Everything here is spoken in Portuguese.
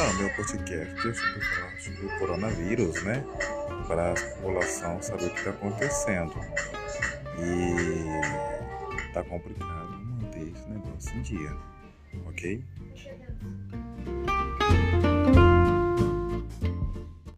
Ah, meu podcast é sobre falar sobre o coronavírus, né? Para a população saber o que está acontecendo. E tá complicado manter esse negócio em dia, ok?